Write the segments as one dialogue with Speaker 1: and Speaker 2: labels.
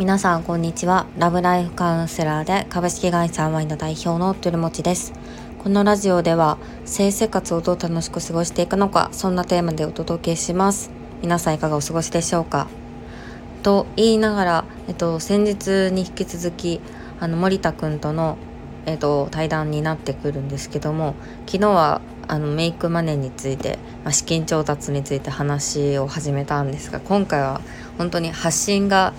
Speaker 1: 皆さんこんにちは。ラブライフカウンセラーで株式会社ワインの代表のトゥルモチです。このラジオでは性生活をどう楽しく過ごしていくのかそんなテーマでお届けします。皆さんいかがお過ごしでしょうか？と言いながら、えっと、先日に引き続きあの森田君との、えっと、対談になってくるんですけども昨日はあのメイクマネーについて、まあ、資金調達について話を始めたんですが今回は本当に発信が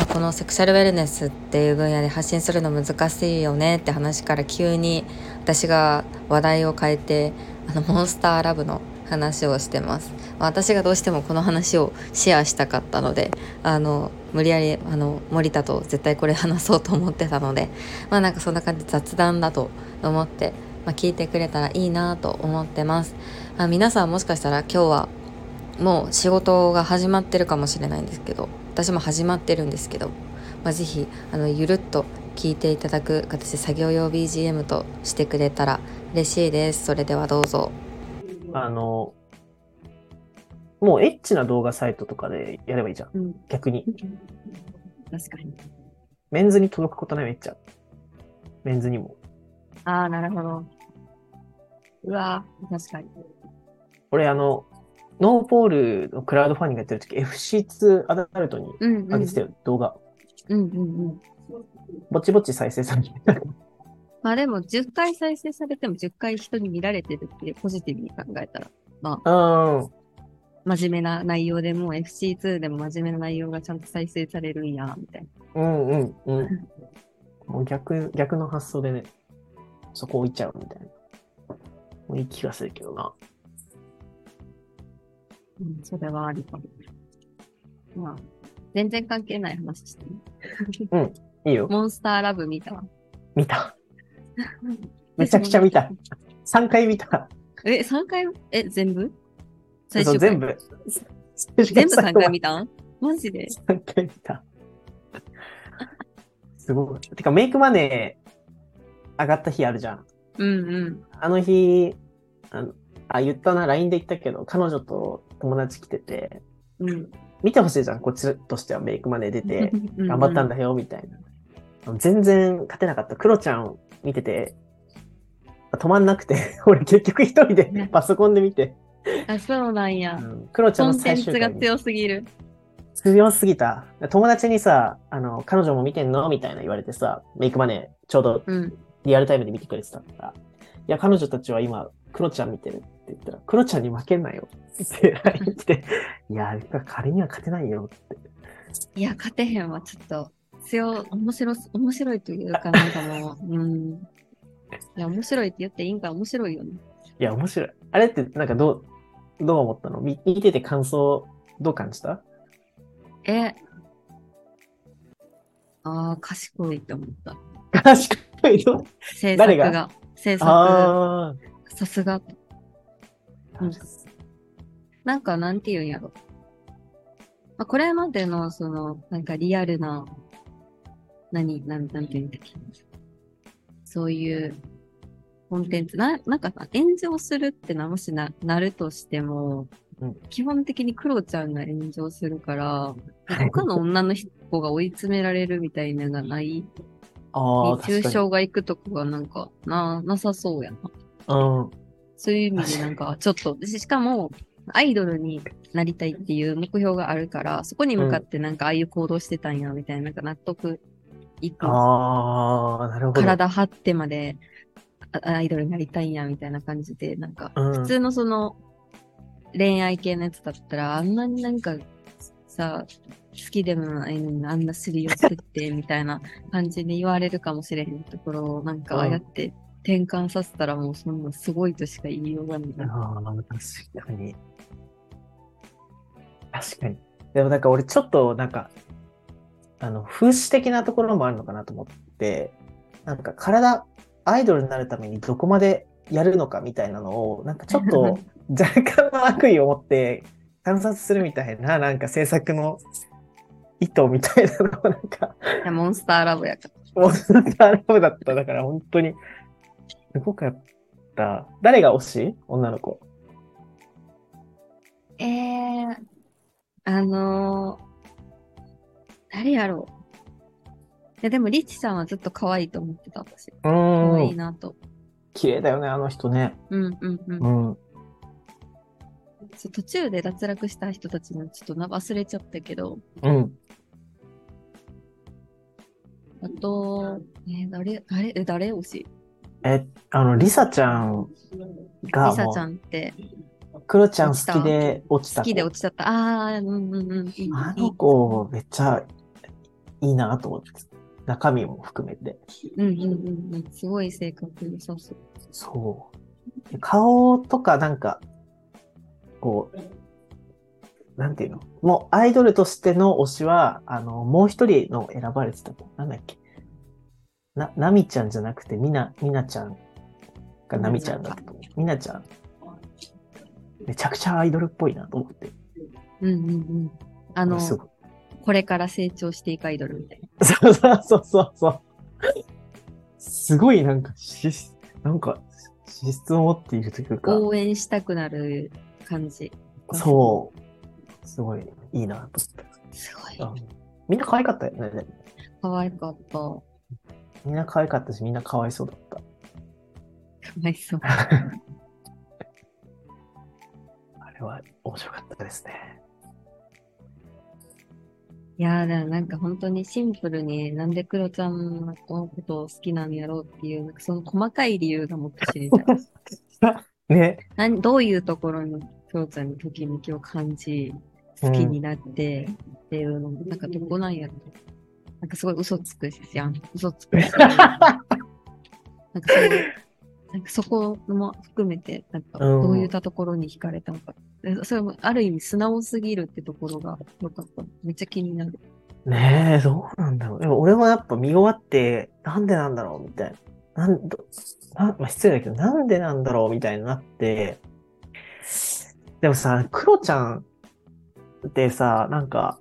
Speaker 1: まあ、このセクシャルウェルネスっていう分野で発信するの難しいよねって話から急に私が話題を変えてあのモンスターラブの話をしてます、まあ、私がどうしてもこの話をシェアしたかったのであの無理やりあの森田と絶対これ話そうと思ってたのでまあなんかそんな感じ雑談だと思って、まあ、聞いてくれたらいいなと思ってます、あ、皆さんもしかしたら今日はもう仕事が始まってるかもしれないんですけど私も始まってるんですけど、まあ、ぜひあのゆるっと聞いていただく形で作業用 BGM としてくれたら嬉しいです。それではどうぞ。
Speaker 2: あのもうエッチな動画サイトとかでやればいいじゃん、うん、逆に。
Speaker 1: 確かに。
Speaker 2: メンズに届くことないめっちゃ。メンズにも。
Speaker 1: ああなるほど。うわ確かに。
Speaker 2: 俺あのノーポールのクラウドファンディングやってる時 FC2 アダルトに上げてたよ、うんうん、動画。
Speaker 1: うんうんうん。
Speaker 2: ぼちぼち再生されて
Speaker 1: まあでも10回再生されても10回人に見られてるってポジティブに考えたら、まあ、真面目な内容でも FC2 でも真面目な内容がちゃんと再生されるんや、みたい
Speaker 2: な。うんうんうん。もう逆、逆の発想でね、そこ置いちゃうみたいな。もういい気がするけどな。
Speaker 1: うん、それはありかも。まあ、全然関係ない話してね。
Speaker 2: うん、いいよ。
Speaker 1: モンスターラブ見た？わ。
Speaker 2: 見た。めちゃくちゃ見た。3回見た。
Speaker 1: え、3回？え、全部？
Speaker 2: 最初全部。
Speaker 1: 全部3回見た？マジで
Speaker 2: ?3 回見た。すごい。てか、メイクマネー上がった日あるじゃん。
Speaker 1: うんうん。
Speaker 2: あの日、あのあ、言ったな、LINE で言ったけど、彼女と友達来てて、
Speaker 1: うん、
Speaker 2: 見てほしいじゃん、こっちとしてはメイクマネー出て、頑張ったんだよ、みたいな。全然勝てなかった。クロちゃん見てて、止まんなくて、俺結局一人でパソコンで見て。
Speaker 1: あ、そうなんや。う
Speaker 2: ん、クロちゃんの最
Speaker 1: 終回。が強すぎる。
Speaker 2: 強すぎた。友達にさ、あの、彼女も見てんのみたいな言われてさ、メイクマネーちょうどリアルタイムで見てくれてたから、うん、いや、彼女たちは今、クロちゃん見てるって言ったら、クロちゃんに負けんなよって LINE 来て、いや、彼には勝てないよって。
Speaker 1: いや、勝てへんわ、ちょっと。強、面白、面白いというかなんかもう、うん。いや、面白いって言っていいんか面白いよね。
Speaker 2: いや、面白い。あれってなんかどう、どう思ったの？見見てて感想、どう感じた？
Speaker 1: え、ああ、賢いって思った。
Speaker 2: 賢いの？
Speaker 1: 制作が。制作。さすが。うん、なんか、なんて言うんやろ。まあ、これまでの、その、なんかリアルな、何、なん、なんて言うんだっけ。そういうコンテンツ、な、なんかさ、炎上するってな、もしな、なるとしても、うん、基本的にクロちゃんが炎上するから、他の女の人が追い詰められるみたいなのがない？
Speaker 2: ああ、
Speaker 1: 抽象が行くとこがなんか、な、なさそうやな。
Speaker 2: うん。
Speaker 1: そういう意味でなんか、ちょっと、しかも、アイドルになりたいっていう目標があるから、そこに向かってなんかああいう行動してたんや、みたいな、なんか納得いく。
Speaker 2: ああ、なるほど。
Speaker 1: 体張ってまでアイドルになりたいんや、みたいな感じで、なんか、普通のその、恋愛系のやつだったら、あんなになんか、さ、好きでもないのにあんなすり寄ってって、みたいな感じで言われるかもしれへんところを、なんかああやって転換させたらもうそんなすごいとしか言いようがない。
Speaker 2: ああ、確かに。確かに。でもなんか俺ちょっとなんか、あの、風刺的なところもあるのかなと思って、なんか体、アイドルになるためにどこまでやるのかみたいなのを、なんかちょっと 若干の悪意を持って観察するみたいな、なんか制作の意図みたいなのをなんか
Speaker 1: モンスターラブやから。
Speaker 2: モンスターラブだった。だから本当に、すごかった。誰が推し？女の子。
Speaker 1: えー、あのー、誰やろう。や、でも、リッチさんはずっと可愛いと思ってた、私。
Speaker 2: う
Speaker 1: 可愛い
Speaker 2: ん。
Speaker 1: なと。
Speaker 2: 綺麗だよね、あの人ね。
Speaker 1: うんうんうん。
Speaker 2: うん。
Speaker 1: そう途中で脱落した人たちのちょっとな忘れちゃったけど、
Speaker 2: うん。
Speaker 1: あと、えー誰、誰、え誰推し？
Speaker 2: え、あの、リサちゃんが
Speaker 1: リサ
Speaker 2: も
Speaker 1: ちゃんって
Speaker 2: う、クロちゃん好きで落ちた子。
Speaker 1: 好きで落ちちゃった。ああ、うんうんうん。
Speaker 2: あの子、めっちゃいいなと思って。中身も含めて。
Speaker 1: うんうんうんうん。すごい性格良さそう。
Speaker 2: そう。顔とかなんか、こう、なんていうの？もうアイドルとしての推しは、あの、もう一人の選ばれてた子。なんだっけ？な、なみちゃんじゃなくて、みな、みなちゃんがなみちゃんだったと思う。みなちゃん。めちゃくちゃアイドルっぽいなと思って。
Speaker 1: うんうんうん。あの、これから成長していくアイドルみたいな。
Speaker 2: そうそうそうそう。すごいなんか、し、なんか、資質を持っているというか、
Speaker 1: 応援したくなる感じ。
Speaker 2: そう。すごいいいなと思って。
Speaker 1: すごい。
Speaker 2: うんみんな可愛かったよね。
Speaker 1: 可愛かった。か
Speaker 2: みんな可愛かったし、みんなかわいそうだった。
Speaker 1: わいそう。
Speaker 2: あれは面白かったですね。
Speaker 1: いやー、でもなんか本当にシンプルになんでクロちゃんのことを好きなんやろうっていう、なんかその細かい理由がもっと知りたい。
Speaker 2: ね。
Speaker 1: 何どういうところにクロちゃんにときめきを感じ、好きになってっていうのも、なんかどこなんやろなんかすごい嘘つくしやん。嘘つくし。なんかそういう、なんかそこも含めて、なんか
Speaker 2: うん
Speaker 1: どういったところに惹かれたのか。でそれもある意味素直すぎるってところが良かった。めっちゃ気になる。
Speaker 2: ねえ、どうなんだろう。でも俺もやっぱ見終わって、なんでなんだろうみたいな。なんどなまあ、失礼だけど、なんでなんだろうみたいになって、でもさ、クロちゃんってさ、なんか、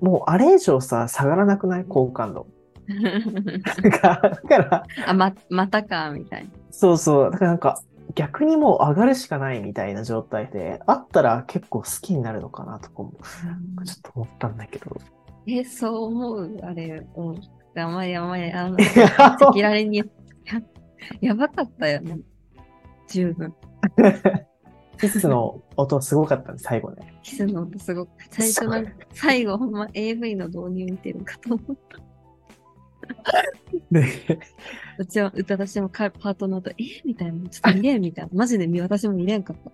Speaker 2: もうあれ以上さ、下がらなくない？好感度。だから、
Speaker 1: あ、ま、またか、みたいな。
Speaker 2: そうそう。だからなんか、逆にもう上がるしかないみたいな状態で、あったら結構好きになるのかなとかも、ちょっと思ったんだけど。
Speaker 1: え、そう思う？あれ、うん。あまりあまり、あの、赤裸々にやばかったよね。十分。
Speaker 2: キスの音すごかったね、最後ね。
Speaker 1: キスの音すごく、最初なんか、最後ほんま AV の導入見てるかと思った。
Speaker 2: で、
Speaker 1: うちは、歌私もかパートナーと、えみたいな、ちょっと見れんみたいな。マジで見私も見れんかった。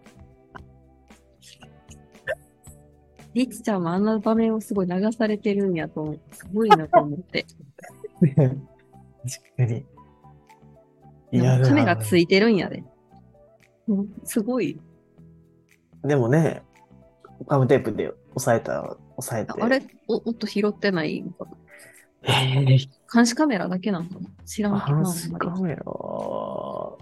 Speaker 1: リッチちゃんもあんな場面をすごい流されてるんやと思う。すごいなと思って。
Speaker 2: 確かに。いや、
Speaker 1: カメラ
Speaker 2: で
Speaker 1: ついてるんやで。うんすごい。
Speaker 2: もでもね、ガムテープで押さえた、押さえて。
Speaker 1: あれお、音拾ってない？のかな
Speaker 2: えー、
Speaker 1: 監視カメラだけなの？かな知らんけどな。
Speaker 2: 監視カメラ、ど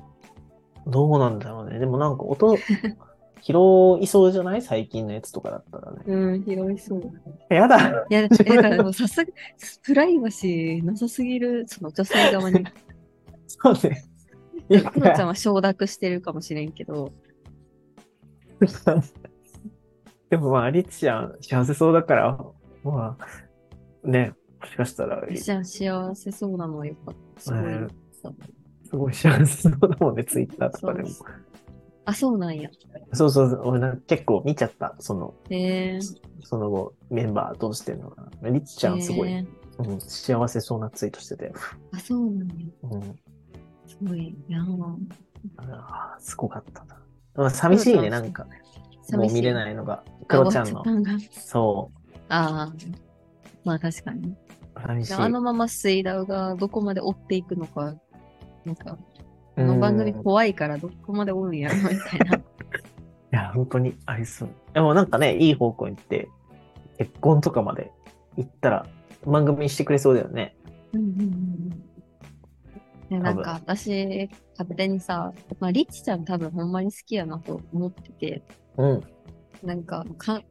Speaker 2: うなんだろうね。でもなんか音、拾いそうじゃない？最近のやつとかだったらね。
Speaker 1: うん、拾いそう。
Speaker 2: やだ
Speaker 1: いや、だからもうさすが、プライバシーなさすぎる、その女性側に。
Speaker 2: そうね。
Speaker 1: クロちゃんは承諾してるかもしれんけど、
Speaker 2: でもまあ、リッチちゃん幸せそうだから、まあ、ね、もしかしたら、
Speaker 1: 私は幸せそうなのはよかった。すごい
Speaker 2: うん
Speaker 1: さ。
Speaker 2: すごい幸せそうだもんね、ツイッターとかでも。
Speaker 1: そうあ、そうなんや。
Speaker 2: そうそう、俺なんか結構見ちゃった、その、
Speaker 1: へえ。
Speaker 2: その後、メンバーどうしてんのかな。リッチちゃんすごい、
Speaker 1: へえ
Speaker 2: うん、幸せそうなツイートしてて、
Speaker 1: あ、そうなんや。
Speaker 2: うん、
Speaker 1: すごい。いやー
Speaker 2: あーすごかったな。まあ寂しいね、なんか、もう見れ
Speaker 1: い。
Speaker 2: ないのが、クロちゃんのそう、
Speaker 1: ああ。まあ確かに。
Speaker 2: 寂しい。
Speaker 1: あのまま水ダウがどこまで追っていくのか、なんか、こ
Speaker 2: うん
Speaker 1: の番組怖いからどこまで追うんやろみたいな。
Speaker 2: いや、本当にありそう。でもなんかね、いい方向に行って、結婚とかまで行ったら、番組にしてくれそうだよね。
Speaker 1: うんうんうんなんか私、勝手にさ、まあ、リッチちゃん多分ほんまに好きやなと思ってて、
Speaker 2: うん。
Speaker 1: なんか、か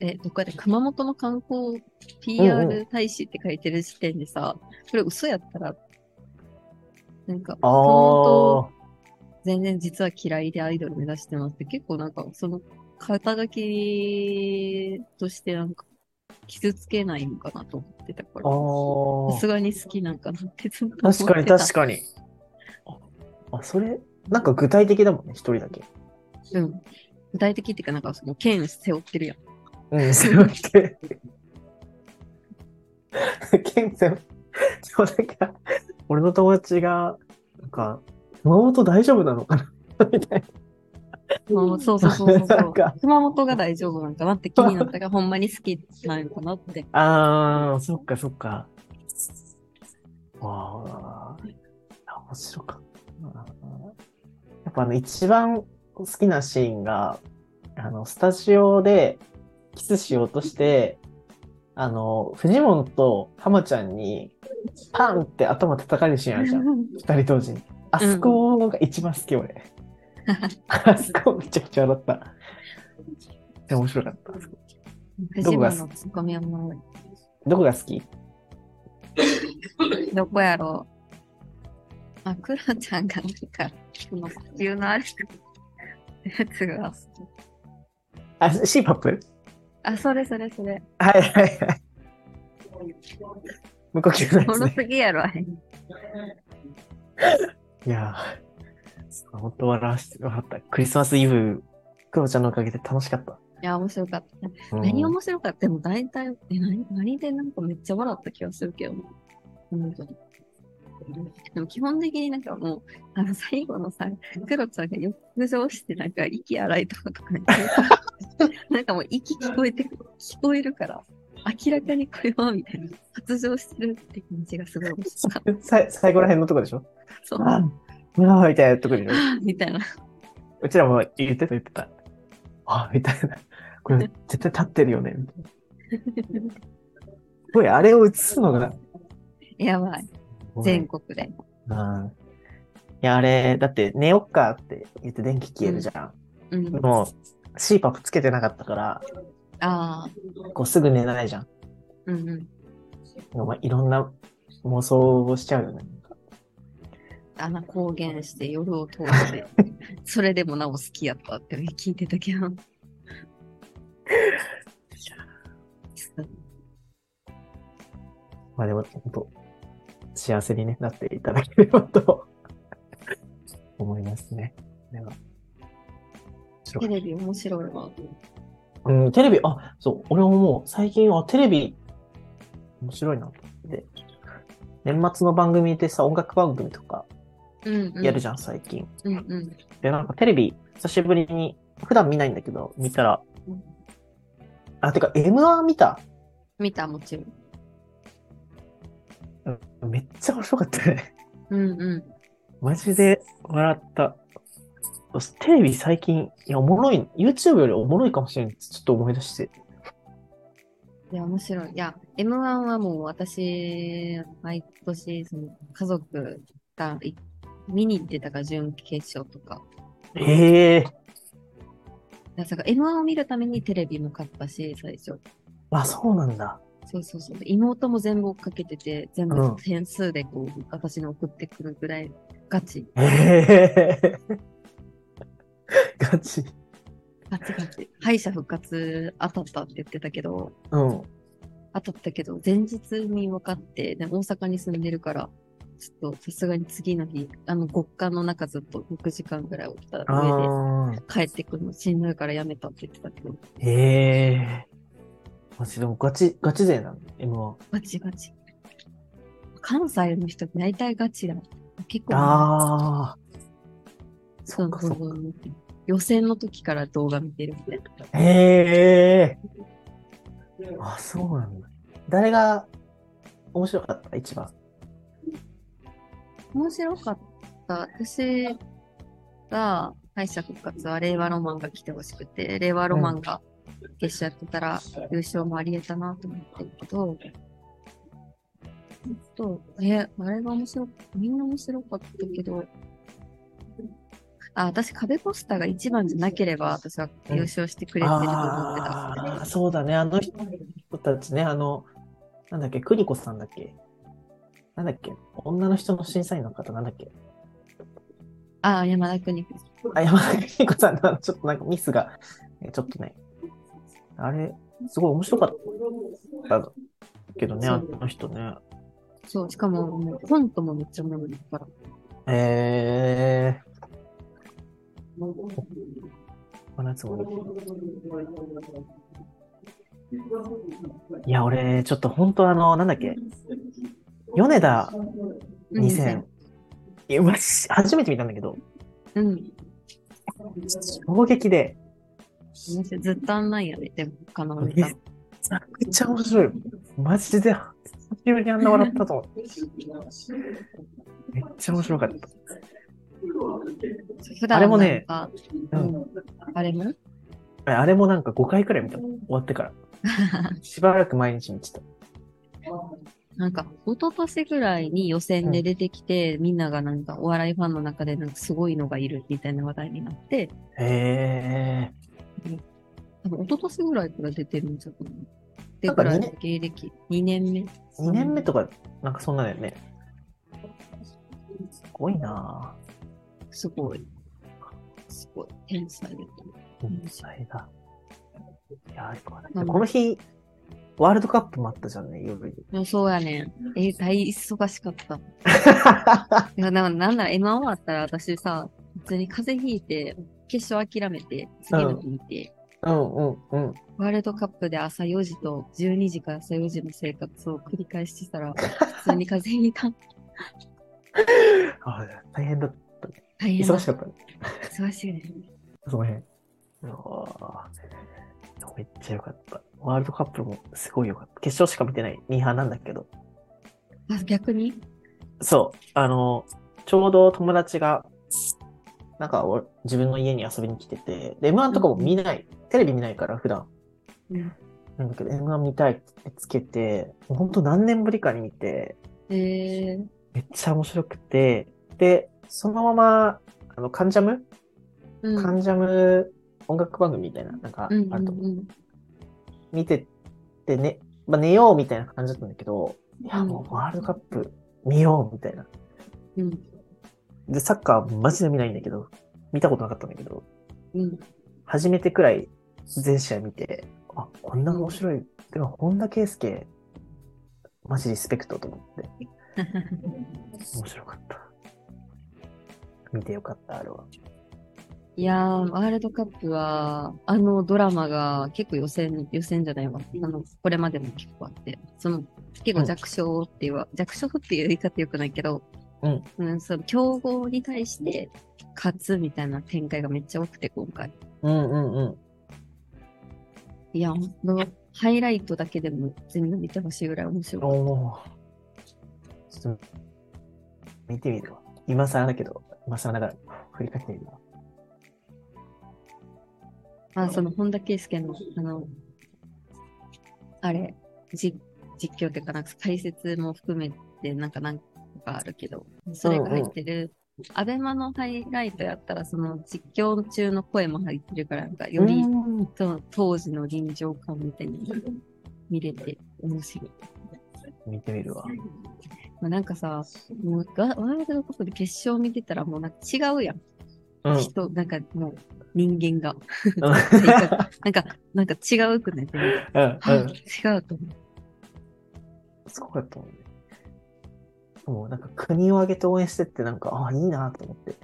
Speaker 1: え、どっかで熊本の観光
Speaker 2: うんう
Speaker 1: PR 大使って書いてる時点でさ、それ嘘やったら、なんか、
Speaker 2: あ
Speaker 1: 熊本
Speaker 2: あ。
Speaker 1: 全然実は嫌いでアイドル目指してますって結構なんかその肩書きとしてなんか傷つけないのかなと思ってたから、
Speaker 2: あ
Speaker 1: さすがに好きなんかなってずっと
Speaker 2: あ、
Speaker 1: 思ってた。
Speaker 2: 確かに確かに。あ、あそれ、なんか具体的だもんね、一人だけ。
Speaker 1: うん。具体的っていうか、なんかその剣背負ってるやん。
Speaker 2: うん、背負って。剣背負って。そう、なんか、俺の友達が、なんか、熊本大丈夫なのかな？みたい
Speaker 1: そうそうそうそうそう。熊本が大丈夫なんかなって気になったから、ほんまに好きなんかなって。
Speaker 2: な。あー、そっかそっか。わー、面白かったな。やっぱあの、一番好きなシーンが、あの、スタジオでキスしようとして、あの、フジモンと浜ちゃんに、パンって頭叩かれるシーンあるじゃん。二人同時に。あそこが一番好き、俺。あそこめちゃくちゃ笑った。で面白かった。
Speaker 1: フジモンのツッコミはもう、
Speaker 2: どこが好き？
Speaker 1: どこやろう。あ、クロちゃんがなんか、その呼吸のあるやつが好き。
Speaker 2: あ、シーパップ
Speaker 1: あ、それそれそれ。
Speaker 2: はいはいはい。無呼吸のやつね。
Speaker 1: すぎやろ、あれ。
Speaker 2: いやー、本当笑わせてもらった。クリスマスイブ、クロちゃんのおかげで楽しかった。
Speaker 1: いや、面白かった。
Speaker 2: うん
Speaker 1: 何面白かった？でも大体、え、何、何でなんかめっちゃ笑った気がするけどな。本当に。でも基本的になんかもう、あの最後のさ、クロちゃんが浴場してなんか息洗いとかとかね、なんかもう息聞こえて聞こえるから、明らかにこれはみたいな、発情してるって感じがすごい面白かった。
Speaker 2: さ最後ら辺のとこでしょ？
Speaker 1: そう
Speaker 2: わーみたいなとこでしょ？
Speaker 1: みたいな。
Speaker 2: うちらも言ってた言ってた。あみたいな。これ絶対立ってるよね。みたいな。すごい、あれを映すのが、
Speaker 1: やばい。全国で。
Speaker 2: うん。いや、あれ、だって寝よっかって言って電気消えるじゃん。
Speaker 1: うん。
Speaker 2: もう、CPAP つけてなかったから、
Speaker 1: ああ、
Speaker 2: こうすぐ寝ないじゃん。
Speaker 1: うんうん。
Speaker 2: まあ、いろんな妄想をしちゃうよね。
Speaker 1: 穴公言して夜を通して、それでもなお好きやったって聞いてたけど。
Speaker 2: まあでも、本当幸せに、ね、なっていただければと思いますね。では。
Speaker 1: テレビ面白いわ。
Speaker 2: たうん、テレビ、あ、そう、俺ももう最近はテレビ、面白いなと思って。年末の番組でさ、音楽番組とか。やるじゃん、最近。
Speaker 1: うんうん。
Speaker 2: で、なんかテレビ、久しぶりに、普段見ないんだけど、見たら
Speaker 1: うん、
Speaker 2: あ、てか、M1 見た？
Speaker 1: 見た、もちろん。
Speaker 2: めっちゃ面白かったね。
Speaker 1: うんうん。
Speaker 2: マジで笑った。テレビ最近、いや、おもろい、YouTube よりおもろいかもしれんってちょっと思い出して。
Speaker 1: いや、面白い。いや、M1 はもう私、毎年、その、家族がい見に行ってたから、準決勝とか。
Speaker 2: ええ
Speaker 1: だから M1 を見るためにテレビも買ったし、最初。
Speaker 2: あ、そうなんだ。
Speaker 1: そうそうそう。妹も全部追っかけてて、全
Speaker 2: うん
Speaker 1: 部点数でこう、私に送ってくるぐらいガチ。
Speaker 2: ええ ガチ。
Speaker 1: ガチガチ。敗者復活当たったって言ってたけど、
Speaker 2: うん。
Speaker 1: 当たったけど、前日に分かって、で大阪に住んでるから、ちょっとさすがに次の日、あの極寒の中ずっと6時間ぐらい起きた上で。帰ってくるのしんどいからやめたって言ってたけど、
Speaker 2: ええマジでもガチ、ガチ勢なの ?M1。
Speaker 1: ガチガチ。関西の人って大体ガチだ。結構、
Speaker 2: ああ。
Speaker 1: そ
Speaker 2: っかそっか
Speaker 1: の予選の時から動画見てるみたいな。
Speaker 2: へえ。あ、そうなんだ。誰が面白かった？一番。
Speaker 1: 面白かった。私が敗者復活は令和ロマンが来てほしくて、令和ロマンが決勝やってたら優勝もあり得たなと思ってるけど、と、え、あれが面白かった。みんな面白かったけど、あ、私壁ポスターが一番じゃなければ私は優勝してくれてると思ってた。
Speaker 2: ああ、そうだね。あの人たちね、あの、なんだっけ、クリコさんだっけ？なんだっけ？女の人の審査員の方なんだっけ？
Speaker 1: あ、山田邦子。
Speaker 2: あ、山田邦子さんのちょっとなんかミスが、えちょっとね、あれ、すごい面白かったけどね、あの人ね。
Speaker 1: そう、しかも、もうコントもめっちゃおもろいから。
Speaker 2: えー、真夏もいや、俺、ちょっと本当あの、なんだっけ、米田2000、いや、初めて見たんだけど、
Speaker 1: うん。
Speaker 2: 衝撃で、
Speaker 1: ずっとあんなんやね、でも、他のネタ。
Speaker 2: めちゃくちゃ面白い。マジで、久しぶりにあんな笑ったと思う。めっちゃ面白かった。
Speaker 1: 普段
Speaker 2: あれもねう
Speaker 1: うんん。あれも？
Speaker 2: あれもなんか5回くらい見た終わってから。しばらく毎日見てた。
Speaker 1: なんか、一昨年ぐらいに予選で出てきて、みんながなんか、お笑いファンの中でなんかすごいのがいるみたいな話題になって、
Speaker 2: へ
Speaker 1: 多分一昨年ぐらいから出てるんじゃない？で
Speaker 2: なんか
Speaker 1: から芸歴2年目。
Speaker 2: ー。2年目とか、なんかそんなだよね。すごいな
Speaker 1: すごい。すごい。天才だ。
Speaker 2: 天才だ。いや、この日、ワールドカップもあったじゃんね、夜に。
Speaker 1: そうやねん。え、大忙しかった。いや、なんかなら M1 終わったら私さ、普通に風邪ひいて、決勝諦めて、次の日見て、
Speaker 2: うんうんうん。
Speaker 1: ワールドカップで朝4時と12時から朝4時の生活を繰り返してたら、普通に風邪ひいた。
Speaker 2: あ大変だったね。
Speaker 1: 大変だ
Speaker 2: 忙しかったね。
Speaker 1: 忙しいね。
Speaker 2: その辺。めっちゃよかった。ワールドカップもすごいよかった。決勝しか見てないミーハーなんだけど。
Speaker 1: あ、逆に？
Speaker 2: そう。あの、ちょうど友達が、なんかお自分の家に遊びに来てて、で、M1 とかも見ない、テレビ見ないから普段。
Speaker 1: うん。
Speaker 2: なんだけど、M1 見たいってつけて、もうほんと何年ぶりかに見て、
Speaker 1: えー、
Speaker 2: めっちゃ面白くて、で、そのまま、あの、カンジャム、
Speaker 1: うん。
Speaker 2: カンジャム音楽番組みたいな、なんかあ
Speaker 1: うん
Speaker 2: ると思う。
Speaker 1: うん
Speaker 2: 見ててね、まあ、寝ようみたいな感じだったんだけど、いや、
Speaker 1: うん
Speaker 2: もうワールドカップ見ようみたいな。
Speaker 1: うん。うん。
Speaker 2: で、サッカーマジで見ないんだけど、見たことなかったんだけど、
Speaker 1: うん。
Speaker 2: 初めてくらい全試合見て、あ、こんな面白い。てか、本田圭佑、マジリスペクトと思って、面白かった。見てよかった、あれは。
Speaker 1: いやー、ワールドカップは、あのドラマが結構予選、予選じゃないわ。あの、これまでも結構あって、その、結構弱小っていうわ、弱小っていう言い方よくないけど、
Speaker 2: うん。
Speaker 1: うん、その強豪に対して勝つみたいな展開がめっちゃ多くて、今回。
Speaker 2: うんうんうん。
Speaker 1: いや、ほんとハイライトだけでも全部見てほしいぐらい面白い。
Speaker 2: おーちょっと、見てみるわ。今更だけど、今更ながら振り返ってみるわ。
Speaker 1: まあ、その本田圭佑の、あの、あれ、じ実況っていうか、なんか解説も含めて、なんか何個かあるけど、それが入ってる、アベマのハイライトやったら、その実況中の声も入ってるから、なんかより、
Speaker 2: うん
Speaker 1: その当時の臨場感みたいに見れて面白い。
Speaker 2: 見てみるわ。
Speaker 1: まあ、なんかさ、もうワワールドカップで決勝見てたらもうなんか違うやん。
Speaker 2: うん。
Speaker 1: 人、なんかもう人間が。
Speaker 2: うん
Speaker 1: なんか、なんか違うくない？
Speaker 2: うん
Speaker 1: あ
Speaker 2: うん。
Speaker 1: 違うと思う。
Speaker 2: すごかったもんね。もうなんか国を挙げて応援してってなんか、ああ、いいなと思って。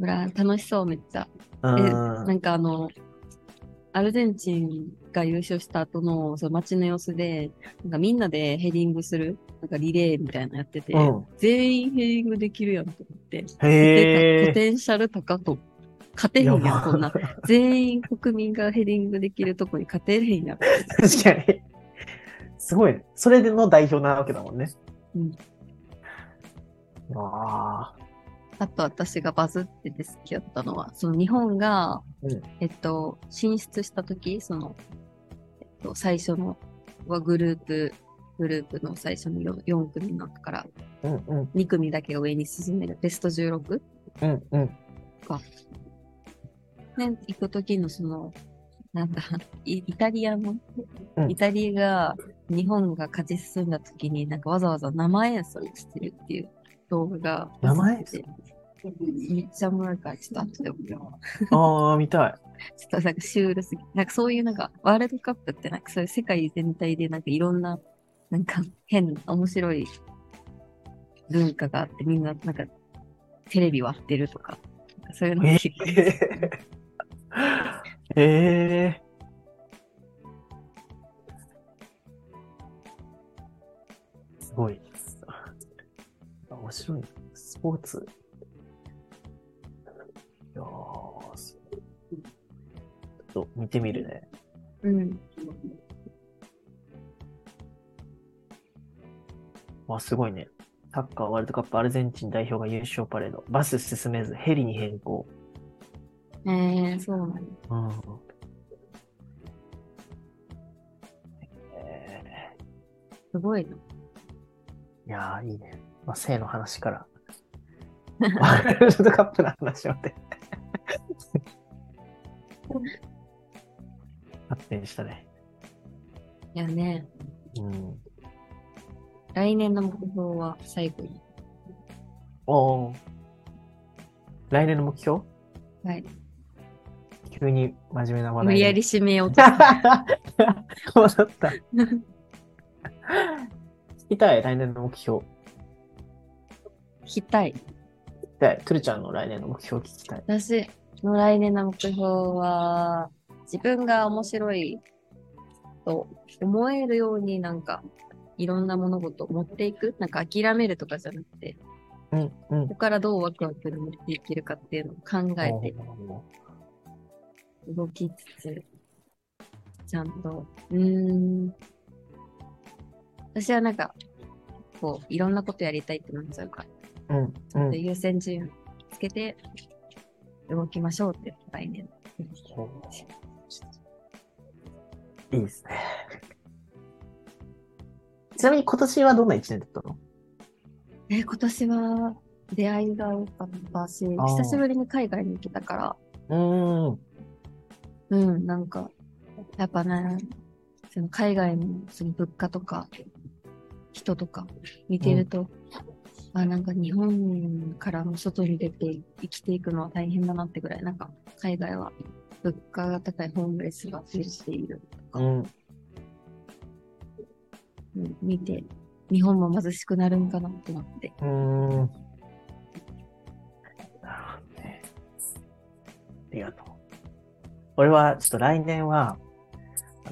Speaker 1: ほら、楽しそう、めっちゃ。
Speaker 2: うん。
Speaker 1: え、なんかあの、アルゼンチンが優勝した後のその街の様子で、なんかみんなでヘディングする、なんかリレーみたいなのやってて、
Speaker 2: うん
Speaker 1: 全員ヘディングできるやんと思って。
Speaker 2: へえ。
Speaker 1: ポテンシャル高と。勝てへんやん、こんな。全員国民がヘディングできるとこに勝てへんやん。
Speaker 2: 確かに。すごいね。それでの代表なわけだもんね。
Speaker 1: うん。
Speaker 2: ああ。
Speaker 1: あと私がバズってて好きだったのは、その日本が、
Speaker 2: うん
Speaker 1: えっと、進出した時、その、えっと、最初のはグループ、グループの最初の 4, 4組の中から
Speaker 2: うんうん。
Speaker 1: 2組だけが上に進めるベスト 16?
Speaker 2: うんうん。
Speaker 1: ね、行く時のその、なんだ、イイタリアの、
Speaker 2: うん
Speaker 1: イタリアが、日本が勝ち進んだ時になんかわざわざ生演奏してるっていう動画が
Speaker 2: 生演奏
Speaker 1: バズっててめっちゃおもろいから、ちょっと後で送。
Speaker 2: ああ、見たい。
Speaker 1: ちょっとなんかシュールすぎ。なんかそういうなんか、ワールドカップってなんかそういう世界全体でなんかいろんな、なんか変な面白い文化があって、みんななんかテレビ割ってるとか、かそういうの
Speaker 2: え
Speaker 1: 結構
Speaker 2: えええすごい。面白いな。スポーツ。いやー、すちょっと見てみるね。
Speaker 1: うん。
Speaker 2: わ、すごいね。サッカーワールドカップアルゼンチン代表が優勝パレード。バス進めずヘリに変更。
Speaker 1: えー、そうなんだ。
Speaker 2: うん。え
Speaker 1: すごいな。
Speaker 2: ー、いやー、いいね。まあ、性の話から。ワールドカップの話まで。発展したね。
Speaker 1: いやね、
Speaker 2: うん。
Speaker 1: 来年の目標は最後に。
Speaker 2: おー来年の目標？
Speaker 1: はい。
Speaker 2: 急に真面目な話題。
Speaker 1: 無理やり締めようと。
Speaker 2: そうだった。聞きたい、来年の目標。
Speaker 1: 聞きたい。
Speaker 2: 聞きたい。トゥルちゃんの来年の目標聞きたい。
Speaker 1: 私の来年の目標は、自分が面白いと思えるようになんか、いろんな物事を持っていく。なんか諦めるとかじゃなくて、
Speaker 2: うん、うん
Speaker 1: ここ。からどうワクワクに持っていけるかっていうのを考えて動きつつ、ちゃんと、うーん。私はなんか、こう、いろんなことやりたいってなっちゃうから、
Speaker 2: うん、うん。
Speaker 1: で優先順位つけて動きましょうって来年。
Speaker 2: いいですね。ちなみに今年はどんな一年だったの？
Speaker 1: えー今年は出会いが多かったし、久しぶりに海外に行けたから、
Speaker 2: うーん。
Speaker 1: うん、なんか、やっぱね、その海外のその物価とか、人とか見てると、あ、なんか日本からも外に出て生きていくのは大変だなってぐらい、なんか海外は物価が高いホームレスが増えているとか、
Speaker 2: うん。
Speaker 1: うん見て、日本も貧しくなるんかなって思って。
Speaker 2: うーん。なるね。ありがとう。俺は、ちょっと来年は、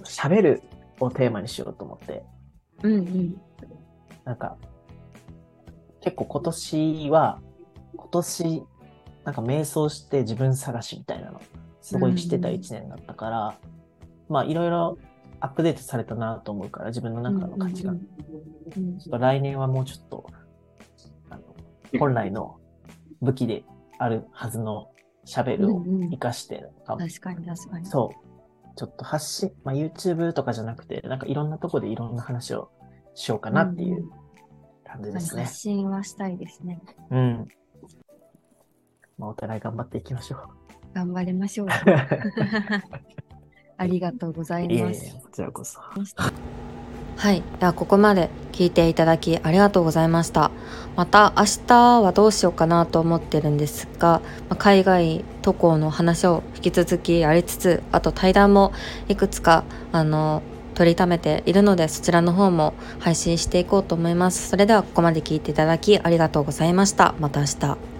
Speaker 2: 喋るをテーマにしようと思って、
Speaker 1: うんうん。
Speaker 2: なんか、結構今年は、今年、なんか瞑想して自分探しみたいなの、すごいしてた一年だったから、まあいろいろアップデートされたなと思うから、自分の中の価値が。
Speaker 1: うんうん
Speaker 2: ちょっと来年はもうちょっと、あの本来の武器であるはずの喋るを
Speaker 1: うんうん。
Speaker 2: 活かして、なんか
Speaker 1: 確かに確かに。
Speaker 2: そう、ちょっと発信、まあ YouTube とかじゃなくて、なんかいろんなとこでいろんな話をしようかなっていう感じですね。
Speaker 1: 発信はしたいですね。
Speaker 2: うん。まあお互い頑張っていきましょう。
Speaker 1: 頑張りましょう。ありがとうござい
Speaker 2: いえいえ
Speaker 1: ます。、
Speaker 2: こちらこそ。
Speaker 1: はい。では、ここまで聞いていただきありがとうございました。また、明日はどうしようかなと思ってるんですが、まあ海外渡航の話を引き続きやりつつ、あと対談もいくつか、あの、取りためているので、そちらの方も配信していこうと思います。それでは、ここまで聞いていただきありがとうございました。また明日。